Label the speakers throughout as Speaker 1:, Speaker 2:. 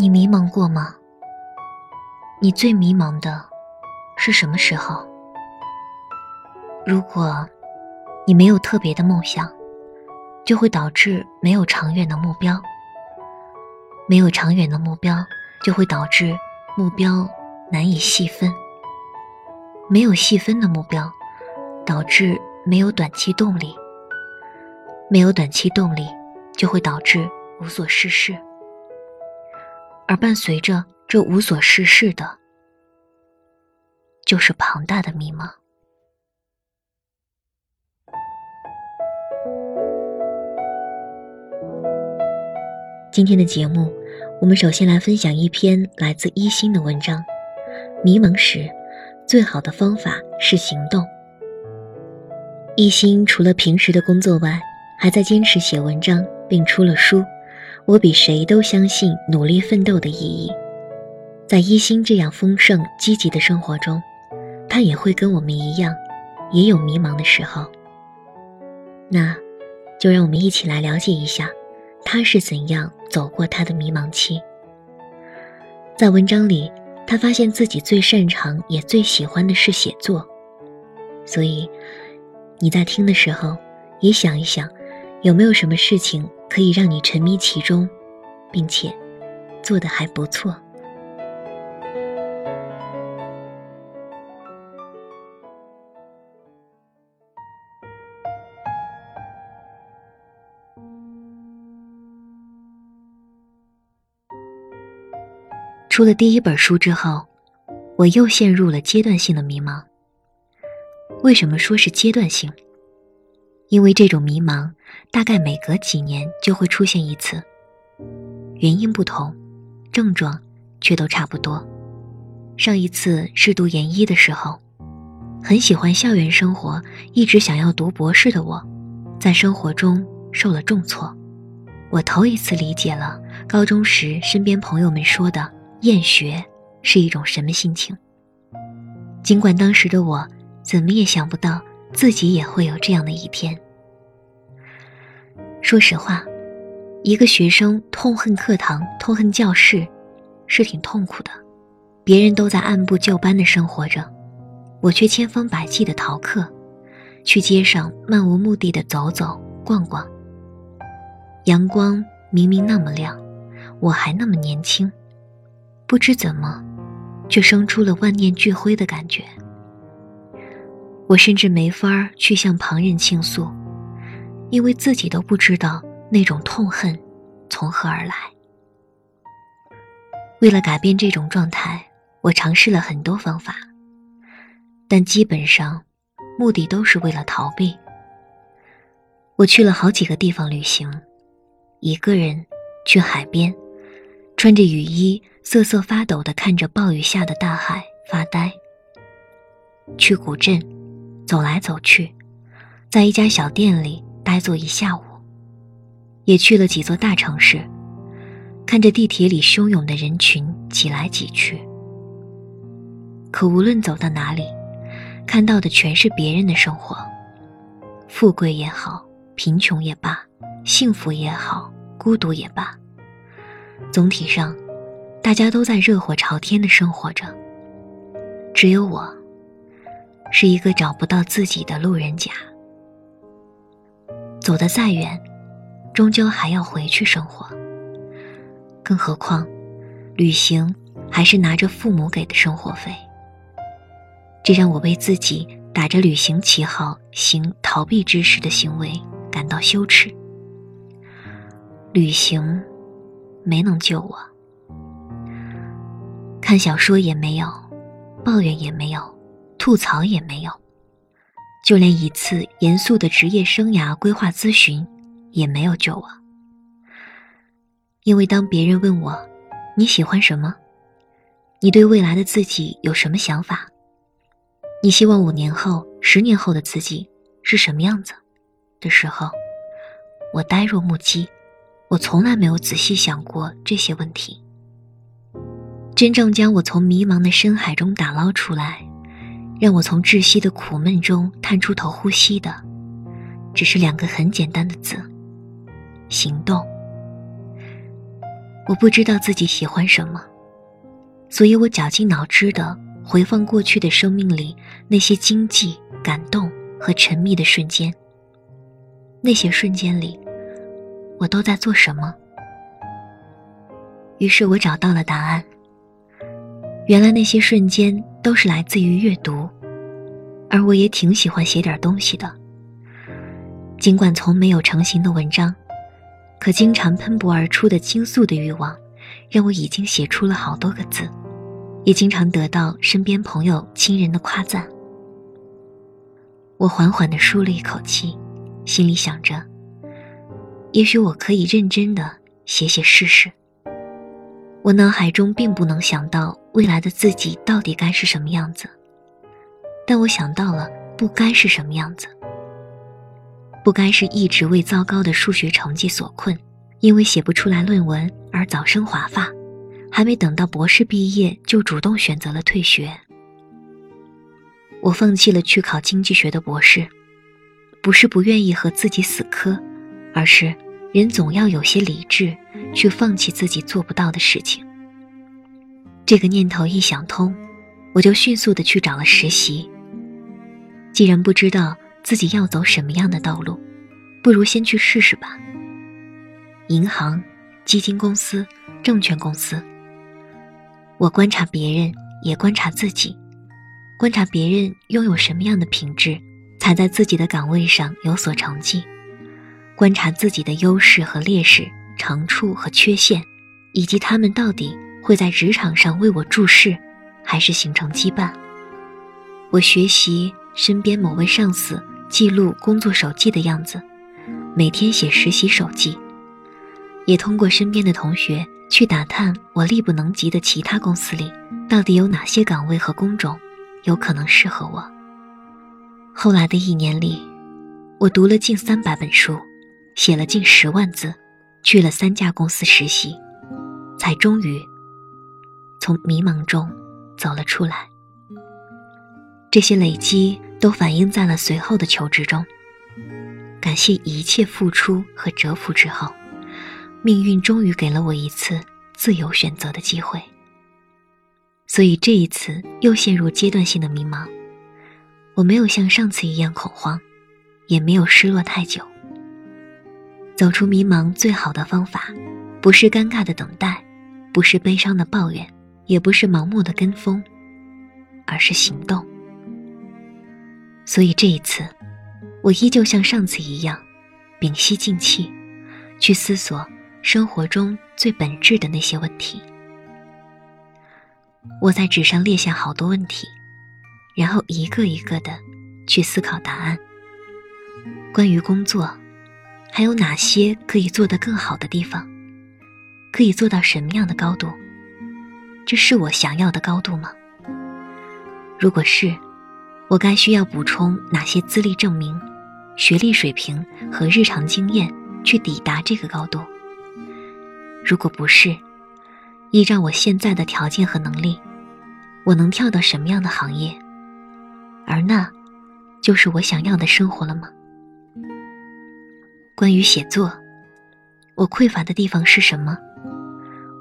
Speaker 1: 你迷茫过吗？你最迷茫的是什么时候？如果你没有特别的梦想，就会导致没有长远的目标；没有长远的目标，就会导致目标难以细分；没有细分的目标，导致没有短期动力；没有短期动力，就会导致无所事事。而伴随着这无所事事的，就是庞大的迷茫。今天的节目，我们首先来分享一篇来自一心的文章。迷茫时，最好的方法是行动。一心除了平时的工作外，还在坚持写文章，并出了书。我比谁都相信努力奋斗的意义，在一心这样丰盛积极的生活中，他也会跟我们一样，也有迷茫的时候。那，就让我们一起来了解一下，他是怎样走过他的迷茫期。在文章里，他发现自己最擅长也最喜欢的是写作，所以，你在听的时候，也想一想，有没有什么事情。可以让你沉迷其中，并且做的还不错。出了第一本书之后，我又陷入了阶段性的迷茫。为什么说是阶段性？因为这种迷茫，大概每隔几年就会出现一次，原因不同，症状却都差不多。上一次是读研一的时候，很喜欢校园生活，一直想要读博士的我，在生活中受了重挫。我头一次理解了高中时身边朋友们说的厌学是一种什么心情。尽管当时的我怎么也想不到。自己也会有这样的一天。说实话，一个学生痛恨课堂、痛恨教室，是挺痛苦的。别人都在按部就班的生活着，我却千方百计的逃课，去街上漫无目的的走走逛逛。阳光明明那么亮，我还那么年轻，不知怎么，却生出了万念俱灰的感觉。我甚至没法去向旁人倾诉，因为自己都不知道那种痛恨从何而来。为了改变这种状态，我尝试了很多方法，但基本上目的都是为了逃避。我去了好几个地方旅行，一个人去海边，穿着雨衣瑟瑟发抖地看着暴雨下的大海发呆。去古镇。走来走去，在一家小店里呆坐一下午，也去了几座大城市，看着地铁里汹涌的人群挤来挤去。可无论走到哪里，看到的全是别人的生活，富贵也好，贫穷也罢，幸福也好，孤独也罢，总体上，大家都在热火朝天的生活着，只有我。是一个找不到自己的路人甲，走得再远，终究还要回去生活。更何况，旅行还是拿着父母给的生活费，这让我为自己打着旅行旗号行逃避之事的行为感到羞耻。旅行没能救我，看小说也没有，抱怨也没有。吐槽也没有，就连一次严肃的职业生涯规划咨询也没有救我。因为当别人问我你喜欢什么，你对未来的自己有什么想法，你希望五年后、十年后的自己是什么样子的时候，我呆若木鸡，我从来没有仔细想过这些问题。真正将我从迷茫的深海中打捞出来。让我从窒息的苦闷中探出头呼吸的，只是两个很简单的字：行动。我不知道自己喜欢什么，所以我绞尽脑汁的回放过去的生命里那些经济、感动和沉迷的瞬间。那些瞬间里，我都在做什么？于是我找到了答案。原来那些瞬间都是来自于阅读，而我也挺喜欢写点东西的。尽管从没有成型的文章，可经常喷薄而出的倾诉的欲望，让我已经写出了好多个字，也经常得到身边朋友、亲人的夸赞。我缓缓地舒了一口气，心里想着，也许我可以认真的写写试试。我脑海中并不能想到未来的自己到底该是什么样子，但我想到了不该是什么样子。不该是一直为糟糕的数学成绩所困，因为写不出来论文而早生华发，还没等到博士毕业就主动选择了退学。我放弃了去考经济学的博士，不是不愿意和自己死磕，而是人总要有些理智，去放弃自己做不到的事情。这个念头一想通，我就迅速的去找了实习。既然不知道。自己要走什么样的道路，不如先去试试吧。银行、基金公司、证券公司，我观察别人，也观察自己，观察别人拥有什么样的品质，才在自己的岗位上有所成绩；观察自己的优势和劣势、长处和缺陷，以及他们到底会在职场上为我注视，还是形成羁绊。我学习身边某位上司。记录工作手记的样子，每天写实习手记，也通过身边的同学去打探我力不能及的其他公司里到底有哪些岗位和工种有可能适合我。后来的一年里，我读了近三百本书，写了近十万字，去了三家公司实习，才终于从迷茫中走了出来。这些累积。都反映在了随后的求职中。感谢一切付出和蛰伏之后，命运终于给了我一次自由选择的机会。所以这一次又陷入阶段性的迷茫，我没有像上次一样恐慌，也没有失落太久。走出迷茫最好的方法，不是尴尬的等待，不是悲伤的抱怨，也不是盲目的跟风，而是行动。所以这一次，我依旧像上次一样，屏息静气，去思索生活中最本质的那些问题。我在纸上列下好多问题，然后一个一个的去思考答案。关于工作，还有哪些可以做得更好的地方？可以做到什么样的高度？这是我想要的高度吗？如果是。我该需要补充哪些资历证明、学历水平和日常经验去抵达这个高度？如果不是，依照我现在的条件和能力，我能跳到什么样的行业？而那，就是我想要的生活了吗？关于写作，我匮乏的地方是什么？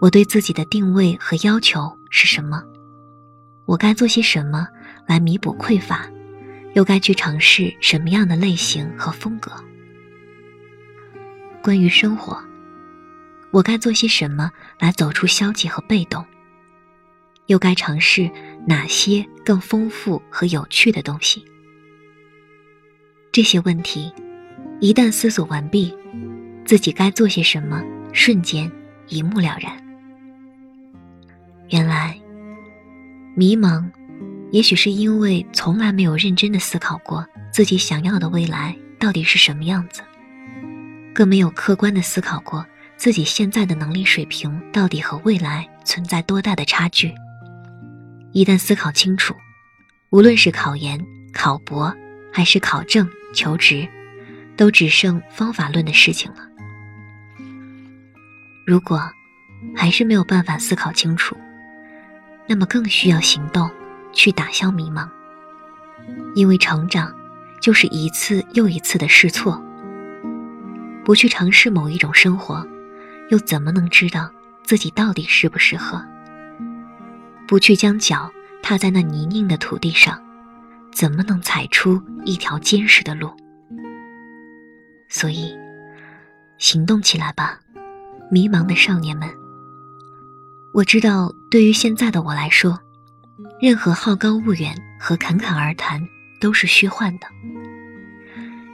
Speaker 1: 我对自己的定位和要求是什么？我该做些什么？来弥补匮乏，又该去尝试什么样的类型和风格？关于生活，我该做些什么来走出消极和被动？又该尝试哪些更丰富和有趣的东西？这些问题，一旦思索完毕，自己该做些什么，瞬间一目了然。原来，迷茫。也许是因为从来没有认真的思考过自己想要的未来到底是什么样子，更没有客观的思考过自己现在的能力水平到底和未来存在多大的差距。一旦思考清楚，无论是考研、考博，还是考证、求职，都只剩方法论的事情了。如果还是没有办法思考清楚，那么更需要行动。去打消迷茫，因为成长就是一次又一次的试错。不去尝试某一种生活，又怎么能知道自己到底适不适合，不去将脚踏在那泥泞的土地上，怎么能踩出一条坚实的路？所以，行动起来吧，迷茫的少年们！我知道，对于现在的我来说，任何好高骛远和侃侃而谈都是虚幻的。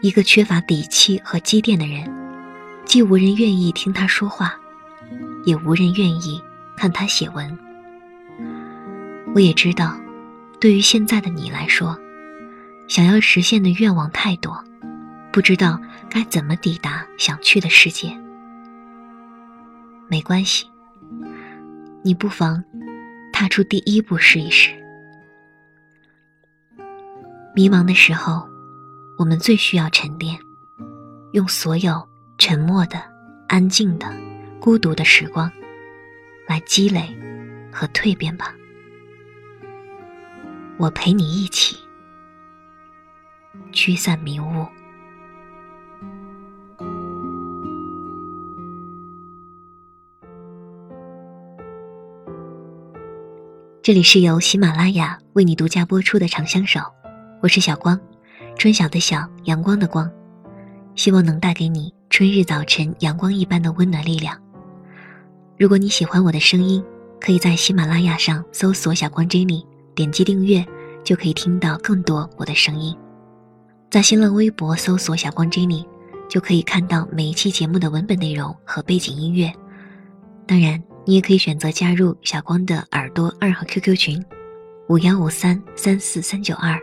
Speaker 1: 一个缺乏底气和积淀的人，既无人愿意听他说话，也无人愿意看他写文。我也知道，对于现在的你来说，想要实现的愿望太多，不知道该怎么抵达想去的世界。没关系。你不妨踏出第一步试一试。迷茫的时候，我们最需要沉淀，用所有沉默的、安静的、孤独的时光，来积累和蜕变吧。我陪你一起驱散迷雾。这里是由喜马拉雅为你独家播出的《长相守》，我是小光，春晓的晓，阳光的光，希望能带给你春日早晨阳光一般的温暖力量。如果你喜欢我的声音，可以在喜马拉雅上搜索“小光 Jenny”，点击订阅就可以听到更多我的声音。在新浪微博搜索“小光 Jenny”，就可以看到每一期节目的文本内容和背景音乐。当然。你也可以选择加入小光的耳朵二号 QQ 群，五幺五三三四三九二，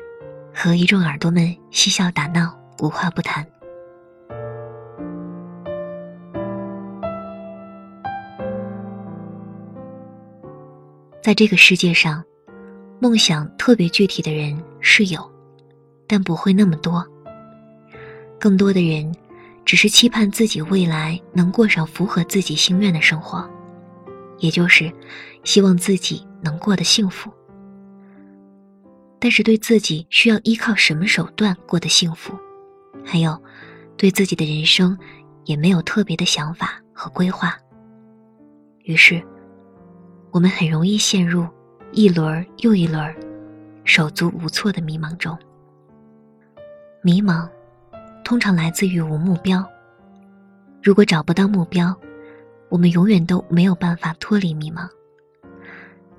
Speaker 1: 和一众耳朵们嬉笑打闹，无话不谈。在这个世界上，梦想特别具体的人是有，但不会那么多。更多的人，只是期盼自己未来能过上符合自己心愿的生活。也就是希望自己能过得幸福，但是对自己需要依靠什么手段过得幸福，还有对自己的人生也没有特别的想法和规划，于是我们很容易陷入一轮又一轮手足无措的迷茫中。迷茫通常来自于无目标，如果找不到目标。我们永远都没有办法脱离迷茫，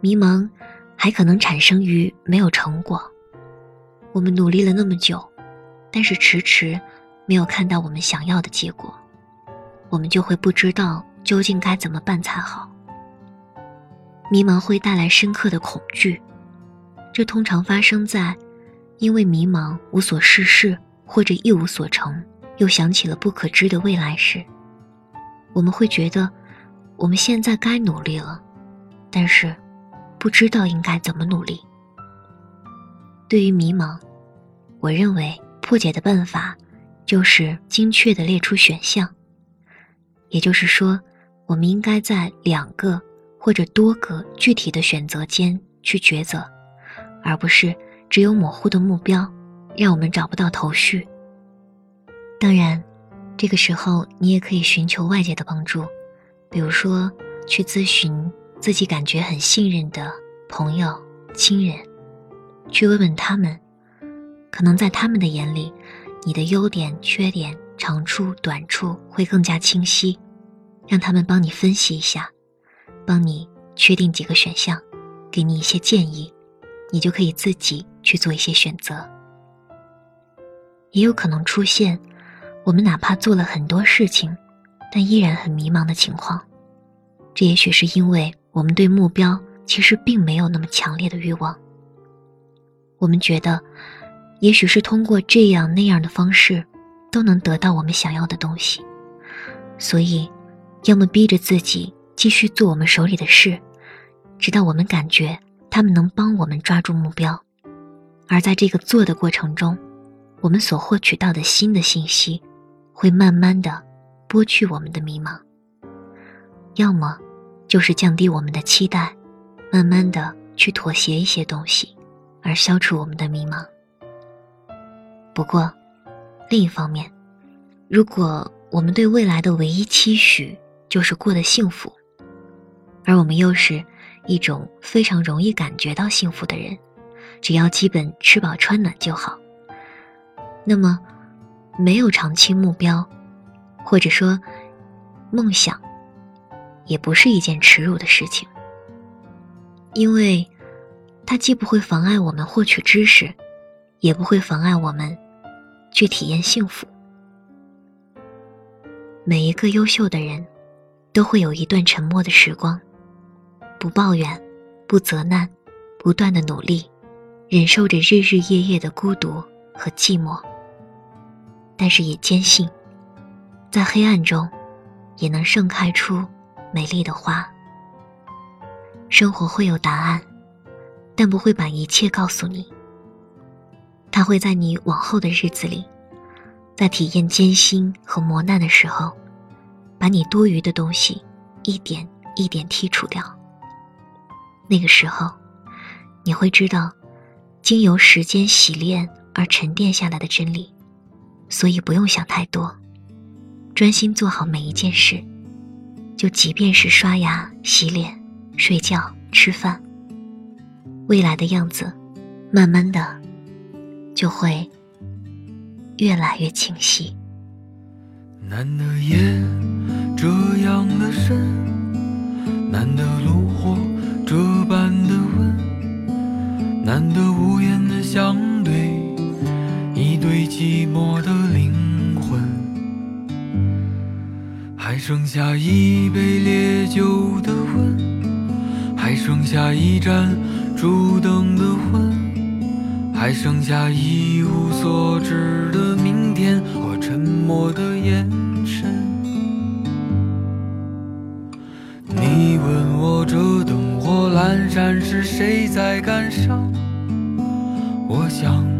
Speaker 1: 迷茫还可能产生于没有成果。我们努力了那么久，但是迟迟没有看到我们想要的结果，我们就会不知道究竟该怎么办才好。迷茫会带来深刻的恐惧，这通常发生在因为迷茫无所事事或者一无所成，又想起了不可知的未来时，我们会觉得。我们现在该努力了，但是不知道应该怎么努力。对于迷茫，我认为破解的办法就是精确的列出选项。也就是说，我们应该在两个或者多个具体的选择间去抉择，而不是只有模糊的目标，让我们找不到头绪。当然，这个时候你也可以寻求外界的帮助。比如说，去咨询自己感觉很信任的朋友、亲人，去问问他们，可能在他们的眼里，你的优点、缺点、长处、短处会更加清晰，让他们帮你分析一下，帮你确定几个选项，给你一些建议，你就可以自己去做一些选择。也有可能出现，我们哪怕做了很多事情。但依然很迷茫的情况，这也许是因为我们对目标其实并没有那么强烈的欲望。我们觉得，也许是通过这样那样的方式，都能得到我们想要的东西，所以，要么逼着自己继续做我们手里的事，直到我们感觉他们能帮我们抓住目标，而在这个做的过程中，我们所获取到的新的信息，会慢慢的。剥去我们的迷茫，要么就是降低我们的期待，慢慢的去妥协一些东西，而消除我们的迷茫。不过，另一方面，如果我们对未来的唯一期许就是过得幸福，而我们又是一种非常容易感觉到幸福的人，只要基本吃饱穿暖就好。那么，没有长期目标，或者说梦想，也不是一件耻辱的事情，因为它既不会妨碍我们获取知识，也不会妨碍我们去体验幸福。每一个优秀的人，都会有一段沉默的时光，不抱怨，不责难，不断的努力，忍受着日日夜夜的孤独和寂寞。但是也坚信，在黑暗中，也能盛开出美丽的花。生活会有答案，但不会把一切告诉你。它会在你往后的日子里，在体验艰辛和磨难的时候，把你多余的东西一点一点剔除掉。那个时候，你会知道，经由时间洗炼而沉淀下来的真理。所以不用想太多，专心做好每一件事。就即便是刷牙、洗脸、睡觉、吃饭，未来的样子，慢慢的就会越来越清晰。
Speaker 2: 难得夜这样的深，难得炉火这般的温，难得无言的相对。一对寂寞的还剩下一杯烈酒的温，还剩下一盏烛灯的昏，还剩下一无所知的明天和沉默的眼神。你问我这灯火阑珊是谁在感伤？我想。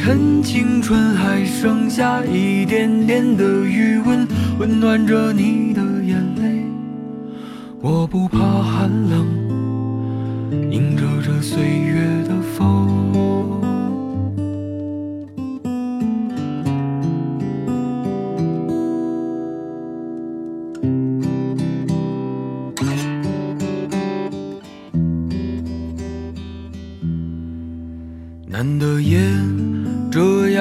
Speaker 2: 趁青春还剩下一点点的余温。温暖着你的眼泪，我不怕寒冷，迎着这岁月的风。难得夜这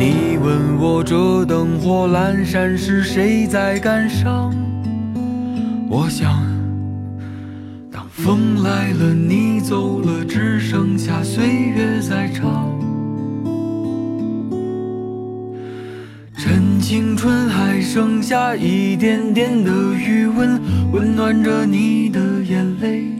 Speaker 2: 你问我这灯火阑珊是谁在感伤？我想，当风来了，你走了，只剩下岁月在唱。趁青春还剩下一点点的余温，温暖着你的眼泪。